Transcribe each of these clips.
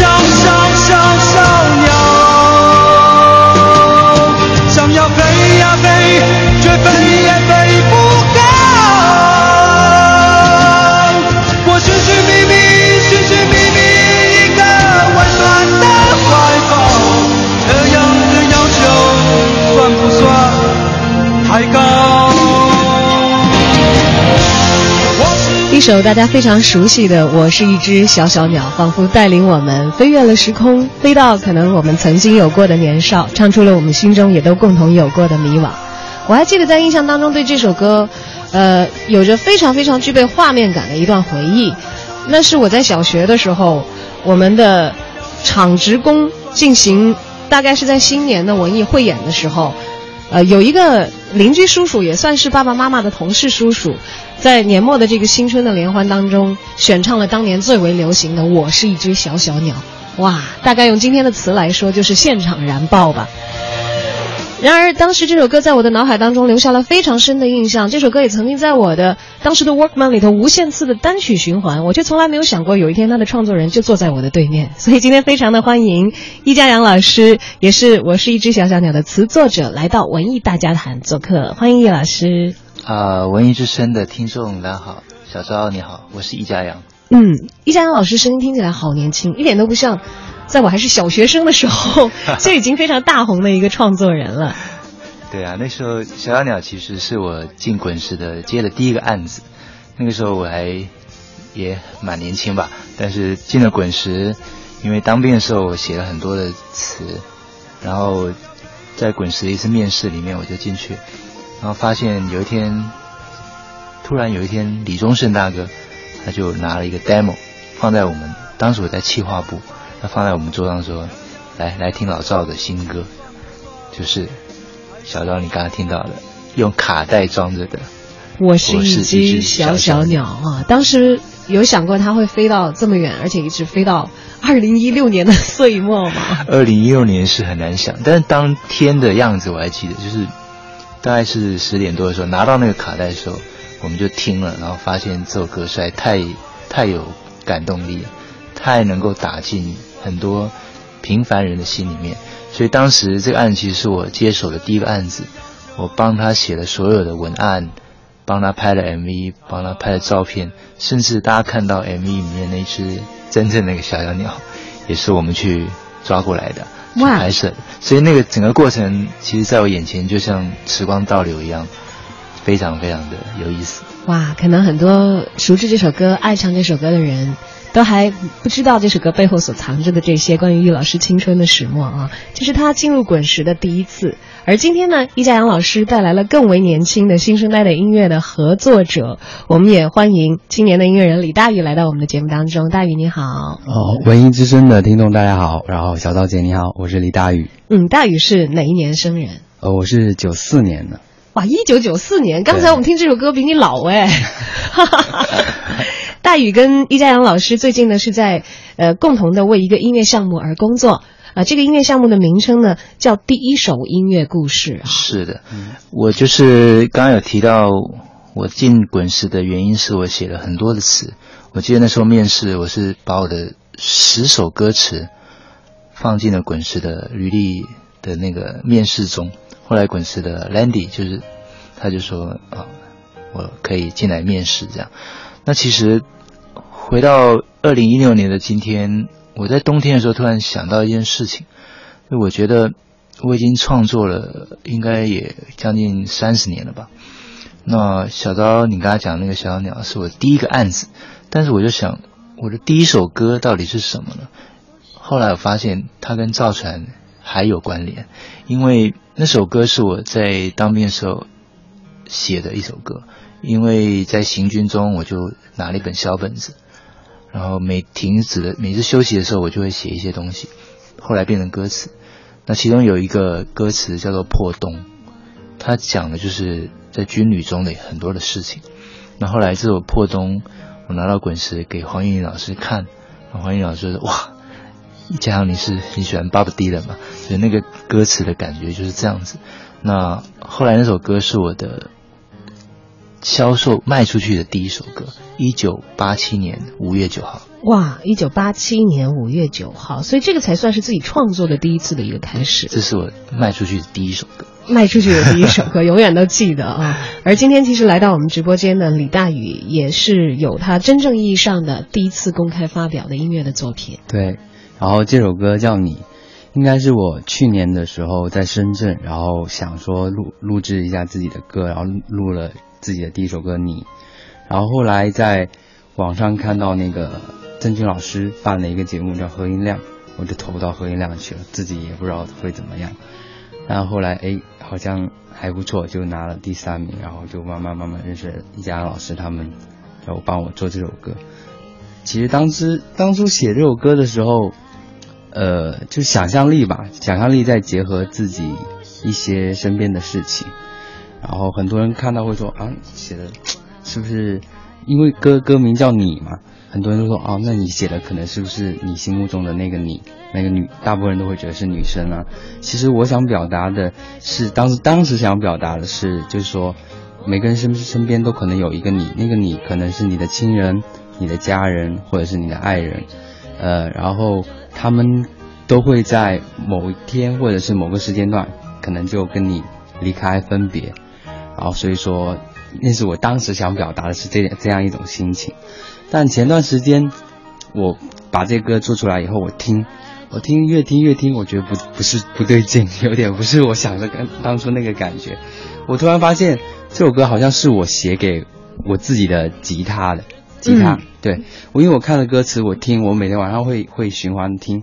小小小小鸟，想要飞呀飞，却飞呀。一首大家非常熟悉的《我是一只小小鸟》，仿佛带领我们飞越了时空，飞到可能我们曾经有过的年少，唱出了我们心中也都共同有过的迷惘。我还记得在印象当中对这首歌，呃，有着非常非常具备画面感的一段回忆。那是我在小学的时候，我们的厂职工进行，大概是在新年的文艺汇演的时候，呃，有一个邻居叔叔，也算是爸爸妈妈的同事叔叔。在年末的这个新春的联欢当中，选唱了当年最为流行的《我是一只小小鸟》，哇，大概用今天的词来说，就是现场燃爆吧。然而，当时这首歌在我的脑海当中留下了非常深的印象。这首歌也曾经在我的当时的 Workman 里头无限次的单曲循环，我却从来没有想过有一天他的创作人就坐在我的对面。所以今天非常的欢迎易家阳老师，也是《我是一只小小鸟》的词作者，来到文艺大家谈做客。欢迎易老师。啊，文艺之声的听众，大家好，小昭你好，我是易家阳。嗯，易家阳老师声音听起来好年轻，一点都不像在我还是小学生的时候 就已经非常大红的一个创作人了。对啊，那时候小小鸟其实是我进滚石的接的第一个案子，那个时候我还也蛮年轻吧，但是进了滚石，因为当兵的时候我写了很多的词，然后在滚石的一次面试里面我就进去。然后发现有一天，突然有一天，李宗盛大哥他就拿了一个 demo 放在我们当时我在企划部，他放在我们桌上说：“来来听老赵的新歌，就是小赵你刚刚听到的，用卡带装着的。”我是一只小小鸟啊！当时有想过它会飞到这么远，而且一直飞到二零一六年的岁末吗？二零一六年是很难想，但是当天的样子我还记得，就是。大概是十点多的时候，拿到那个卡带的时候，我们就听了，然后发现这首歌实在太太有感动力，太能够打进很多平凡人的心里面。所以当时这个案子其实是我接手的第一个案子，我帮他写了所有的文案，帮他拍了 MV，帮他拍了照片，甚至大家看到 MV 里面那只真正那个小小鸟，也是我们去抓过来的。拍摄，所以那个整个过程，其实在我眼前就像时光倒流一样，非常非常的有意思。哇，可能很多熟知这首歌、爱唱这首歌的人。都还不知道这首歌背后所藏着的这些关于易老师青春的始末啊，这是他进入滚石的第一次。而今天呢，易家扬老师带来了更为年轻的新生代的音乐的合作者，我们也欢迎青年的音乐人李大宇来到我们的节目当中。大宇你好，哦，文艺之声的听众大家好，然后小刀姐你好，我是李大宇。嗯，大宇是哪一年生人？呃，我是九四年的。哇，一九九四年，刚才我们听这首歌比你老哎。大宇跟易家阳老师最近呢是在呃共同的为一个音乐项目而工作啊，这个音乐项目的名称呢叫《第一首音乐故事》。是的，我就是刚刚有提到我进滚石的原因是我写了很多的词。我记得那时候面试，我是把我的十首歌词放进了滚石的履历的那个面试中。后来滚石的 Landy 就是他就说啊，我可以进来面试这样。那其实回到二零一六年的今天，我在冬天的时候突然想到一件事情，就我觉得我已经创作了应该也将近三十年了吧。那小刀，你刚才讲那个小小鸟是我第一个案子，但是我就想，我的第一首歌到底是什么呢？后来我发现它跟造船还有关联，因为那首歌是我在当兵的时候写的一首歌，因为在行军中我就拿了一本小本子，然后每停止的每次休息的时候，我就会写一些东西，后来变成歌词。那其中有一个歌词叫做《破洞》，它讲的就是在军旅中的很多的事情。那后来这首《破洞》，我拿到滚石给黄韵玲老师看，黄韵老师说：“哇，加上你是你喜欢 Bob Dylan 嘛，所以那个歌词的感觉就是这样子。”那后来那首歌是我的销售卖出去的第一首歌，一九八七年五月九号。哇，一九八七年五月九号，所以这个才算是自己创作的第一次的一个开始。这是我卖出去的第一首歌，卖出去的第一首歌，永远都记得啊。而今天其实来到我们直播间的李大宇，也是有他真正意义上的第一次公开发表的音乐的作品。对，然后这首歌叫你，应该是我去年的时候在深圳，然后想说录录制一下自己的歌，然后录了自己的第一首歌你，然后后来在网上看到那个。郑钧老师办了一个节目叫何音亮，我就投到何音亮去了，自己也不知道会怎么样。然后后来哎，好像还不错，就拿了第三名，然后就慢慢慢慢认识一家老师他们，然后帮我做这首歌。其实当时当初写这首歌的时候，呃，就想象力吧，想象力再结合自己一些身边的事情，然后很多人看到会说啊，写的 是不是因为歌歌名叫你嘛？很多人都说哦，那你写的可能是不是你心目中的那个你，那个女？大部分人都会觉得是女生啊。其实我想表达的是，当时当时想表达的是，就是说，每个人身身边都可能有一个你，那个你可能是你的亲人、你的家人，或者是你的爱人，呃，然后他们都会在某一天或者是某个时间段，可能就跟你离开分别，然后所以说，那是我当时想表达的是这这样一种心情。但前段时间，我把这歌做出来以后，我听，我听越听越听，我觉得不不是不对劲，有点不是我想的跟当初那个感觉。我突然发现这首歌好像是我写给我自己的吉他的吉他。对我，因为我看了歌词，我听，我每天晚上会会循环听，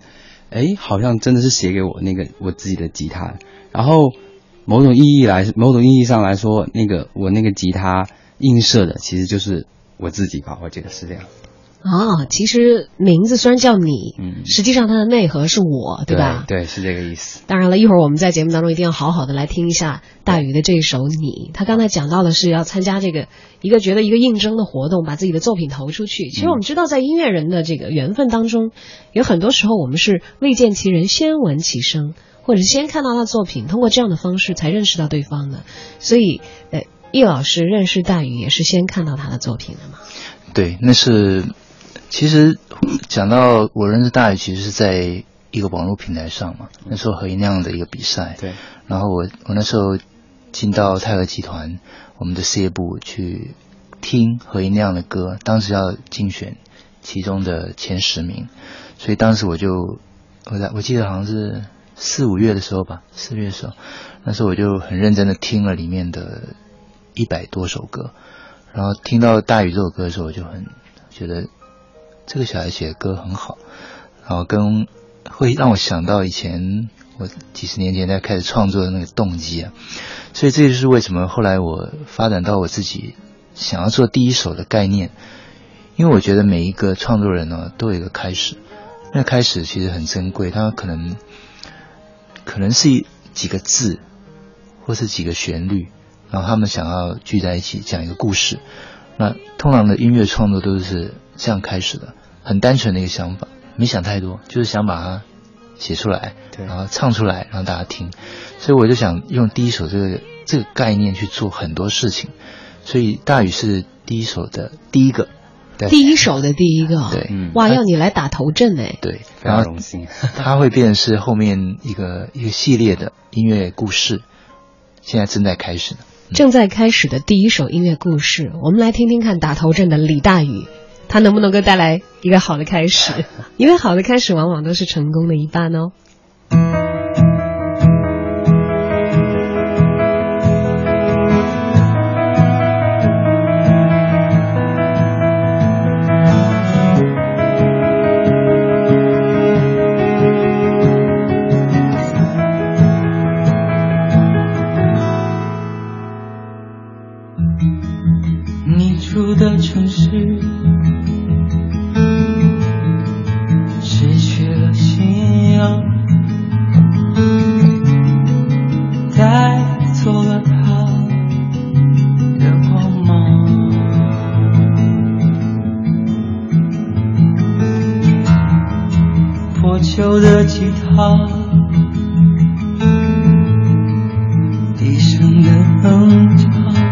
哎，好像真的是写给我那个我自己的吉他。然后某种意义来，某种意义上来说，那个我那个吉他映射的其实就是。我自己吧，我觉得是这样。哦，其实名字虽然叫你，嗯，实际上它的内核是我，对吧？对，是这个意思。当然了，一会儿我们在节目当中一定要好好的来听一下大宇的这首《你》。他刚才讲到的是要参加这个一个觉得一个应征的活动，把自己的作品投出去。其实我们知道，在音乐人的这个缘分当中，有很多时候我们是未见其人先闻其声，或者是先看到他的作品，通过这样的方式才认识到对方的。所以，呃。易老师认识大宇也是先看到他的作品的嘛？对，那是其实讲到我认识大宇，其实是在一个网络平台上嘛。那时候何音亮的一个比赛，对。然后我我那时候进到泰和集团我们的事业部去听何音亮的歌，当时要竞选其中的前十名，所以当时我就我在我记得好像是四五月的时候吧，四月的时候，那时候我就很认真的听了里面的。一百多首歌，然后听到大宇这首歌的时候，我就很觉得这个小孩写的歌很好，然后跟会让我想到以前我几十年前在开始创作的那个动机啊，所以这就是为什么后来我发展到我自己想要做第一首的概念，因为我觉得每一个创作人呢都有一个开始，那开始其实很珍贵，他可能可能是几个字，或是几个旋律。然后他们想要聚在一起讲一个故事，那通常的音乐创作都是这样开始的，很单纯的一个想法，没想太多，就是想把它写出来，然后唱出来让大家听。所以我就想用第一首这个这个概念去做很多事情。所以大宇是第一首的第一个，第一首的第一个，对，哇，要你来打头阵哎，对，非常荣幸。它会变成是后面一个一个系列的音乐故事，现在正在开始呢。正在开始的第一首音乐故事，我们来听听看打头阵的李大宇，他能不能够带来一个好的开始？因为好的开始往往都是成功的一半哦。真的很长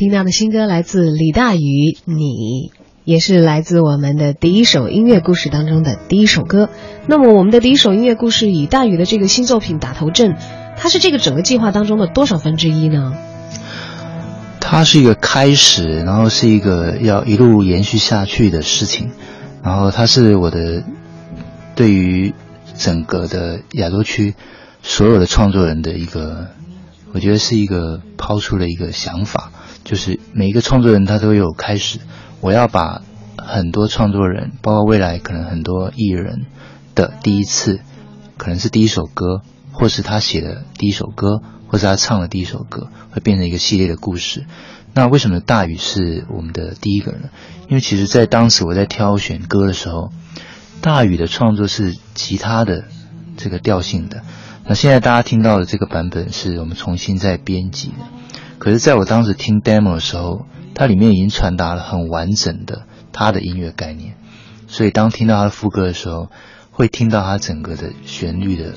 听到的新歌来自李大宇，你也是来自我们的第一首音乐故事当中的第一首歌。那么我们的第一首音乐故事以大宇的这个新作品打头阵，它是这个整个计划当中的多少分之一呢？它是一个开始，然后是一个要一路延续下去的事情，然后它是我的对于整个的亚洲区所有的创作人的一个，我觉得是一个抛出了一个想法，就是每一个创作人他都有开始，我要把很多创作人，包括未来可能很多艺人的第一次，可能是第一首歌，或是他写的第一首歌。或是他唱的第一首歌会变成一个系列的故事。那为什么大雨是我们的第一个呢？因为其实，在当时我在挑选歌的时候，大雨的创作是吉他的这个调性的。那现在大家听到的这个版本是我们重新再编辑的。可是，在我当时听 demo 的时候，它里面已经传达了很完整的他的音乐概念。所以，当听到他的副歌的时候，会听到他整个的旋律的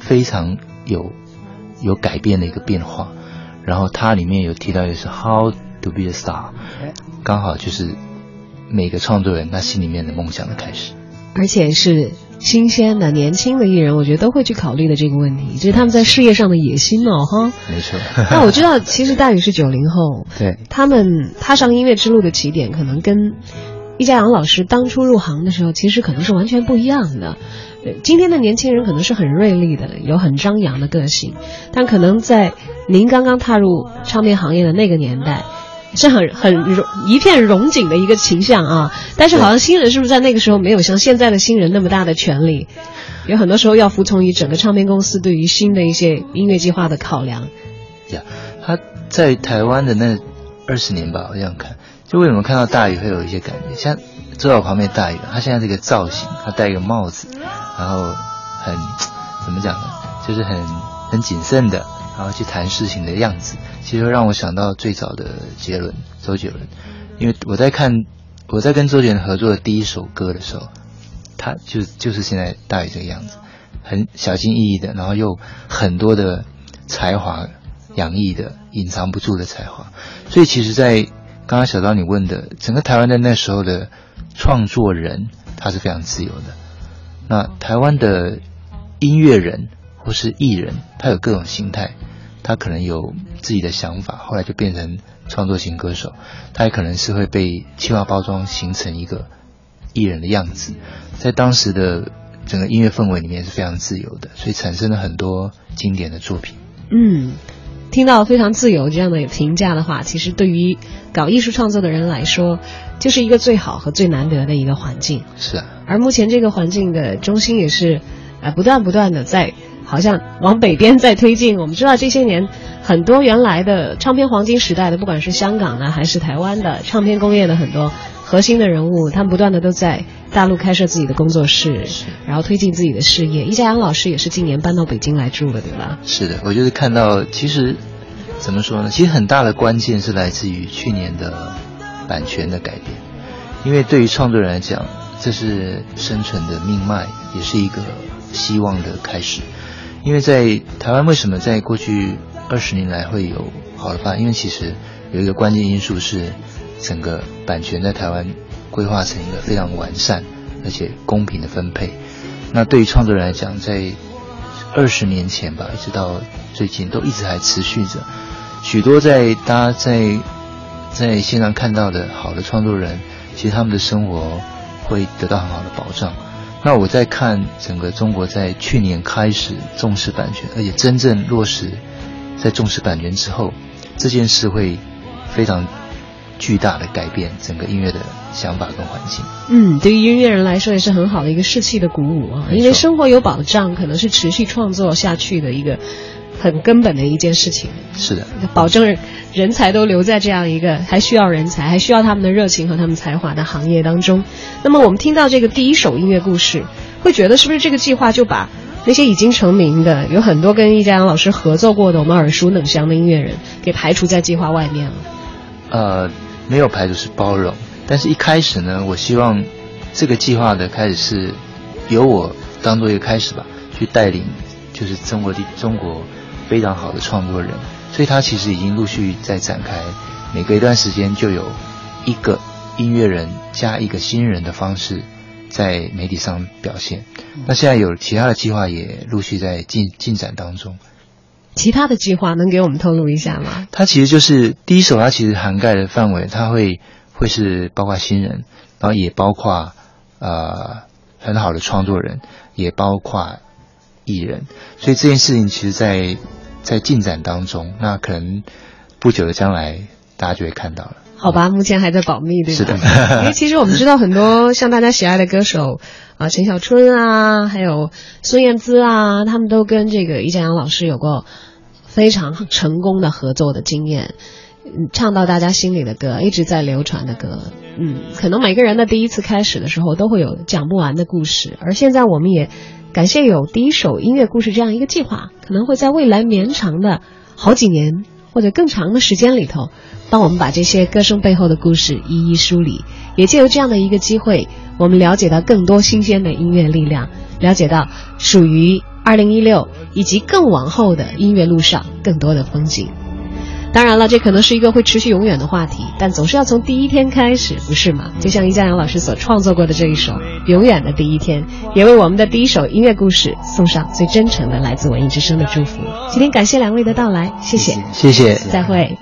非常有。有改变的一个变化，然后它里面有提到的是 How to be a star，刚好就是每个创作人他心里面的梦想的开始，而且是新鲜的、年轻的艺人，我觉得都会去考虑的这个问题，就是他们在事业上的野心哦，哈。没错。那我知道，其实大宇是九零后，对，他们踏上音乐之路的起点，可能跟易家扬老师当初入行的时候，其实可能是完全不一样的。今天的年轻人可能是很锐利的，有很张扬的个性，但可能在您刚刚踏入唱片行业的那个年代，是很很融一片融景的一个形象啊。但是好像新人是不是在那个时候没有像现在的新人那么大的权利？有很多时候要服从于整个唱片公司对于新的一些音乐计划的考量。呀，他在台湾的那二十年吧，我这样看，就为什么看到大宇会有一些感觉，像坐在我旁边大宇，他现在这个造型，他戴一个帽子。然后很怎么讲呢？就是很很谨慎的，然后去谈事情的样子，其实让我想到最早的杰伦，周杰伦。因为我在看我在跟周杰伦合作的第一首歌的时候，他就就是现在大宇这个样子，很小心翼翼的，然后又很多的才华洋溢的，隐藏不住的才华。所以其实，在刚刚小刀你问的，整个台湾的那时候的创作人，他是非常自由的。那台湾的音乐人或是艺人，他有各种形态，他可能有自己的想法，后来就变成创作型歌手。他也可能是会被企划包装形成一个艺人的样子，在当时的整个音乐氛围里面是非常自由的，所以产生了很多经典的作品。嗯，听到非常自由这样的评价的话，其实对于搞艺术创作的人来说。就是一个最好和最难得的一个环境。是啊。而目前这个环境的中心也是，呃，不断不断的在，好像往北边在推进。我们知道这些年，很多原来的唱片黄金时代的，不管是香港的还是台湾的唱片工业的很多核心的人物，他们不断的都在大陆开设自己的工作室，然后推进自己的事业。易家扬老师也是今年搬到北京来住了，对吧？是的，我就是看到，其实怎么说呢？其实很大的关键是来自于去年的。版权的改变，因为对于创作人来讲，这是生存的命脉，也是一个希望的开始。因为在台湾，为什么在过去二十年来会有好的发展？因为其实有一个关键因素是，整个版权在台湾规划成一个非常完善而且公平的分配。那对于创作人来讲，在二十年前吧，一直到最近，都一直还持续着许多在大家在。在线上看到的好的创作人，其实他们的生活会得到很好的保障。那我在看整个中国在去年开始重视版权，而且真正落实在重视版权之后，这件事会非常巨大的改变整个音乐的想法跟环境。嗯，对于音乐人来说也是很好的一个士气的鼓舞啊，因为生活有保障，可能是持续创作下去的一个。很根本的一件事情，是的，保证人才都留在这样一个还需要人才、还需要他们的热情和他们才华的行业当中。那么，我们听到这个第一首音乐故事，会觉得是不是这个计划就把那些已经成名的、有很多跟易家扬老师合作过的、我们耳熟能详的音乐人给排除在计划外面了？呃，没有排除，是包容。但是一开始呢，我希望这个计划的开始是由我当做一个开始吧，去带领，就是中国的中国。非常好的创作人，所以他其实已经陆续在展开，每隔一段时间就有一个音乐人加一个新人的方式在媒体上表现。那现在有其他的计划也陆续在进进展当中。其他的计划能给我们透露一下吗？它其实就是第一首，它其实涵盖的范围，它会会是包括新人，然后也包括呃很好的创作人，也包括艺人，所以这件事情其实在在进展当中，那可能不久的将来大家就会看到了。好吧，目前还在保密，对吧？是的因为其实我们知道很多像大家喜爱的歌手啊，陈小春啊，还有孙燕姿啊，他们都跟这个易家扬老师有过非常成功的合作的经验。嗯，唱到大家心里的歌，一直在流传的歌，嗯，可能每个人的第一次开始的时候都会有讲不完的故事，而现在我们也感谢有第一首音乐故事这样一个计划，可能会在未来绵长的好几年或者更长的时间里头，帮我们把这些歌声背后的故事一一梳理，也借由这样的一个机会，我们了解到更多新鲜的音乐力量，了解到属于二零一六以及更往后的音乐路上更多的风景。当然了，这可能是一个会持续永远的话题，但总是要从第一天开始，不是吗？就像易家阳老师所创作过的这一首《永远的第一天》，也为我们的第一首音乐故事送上最真诚的来自文艺之声的祝福。今天感谢两位的到来，谢谢，谢谢。再会。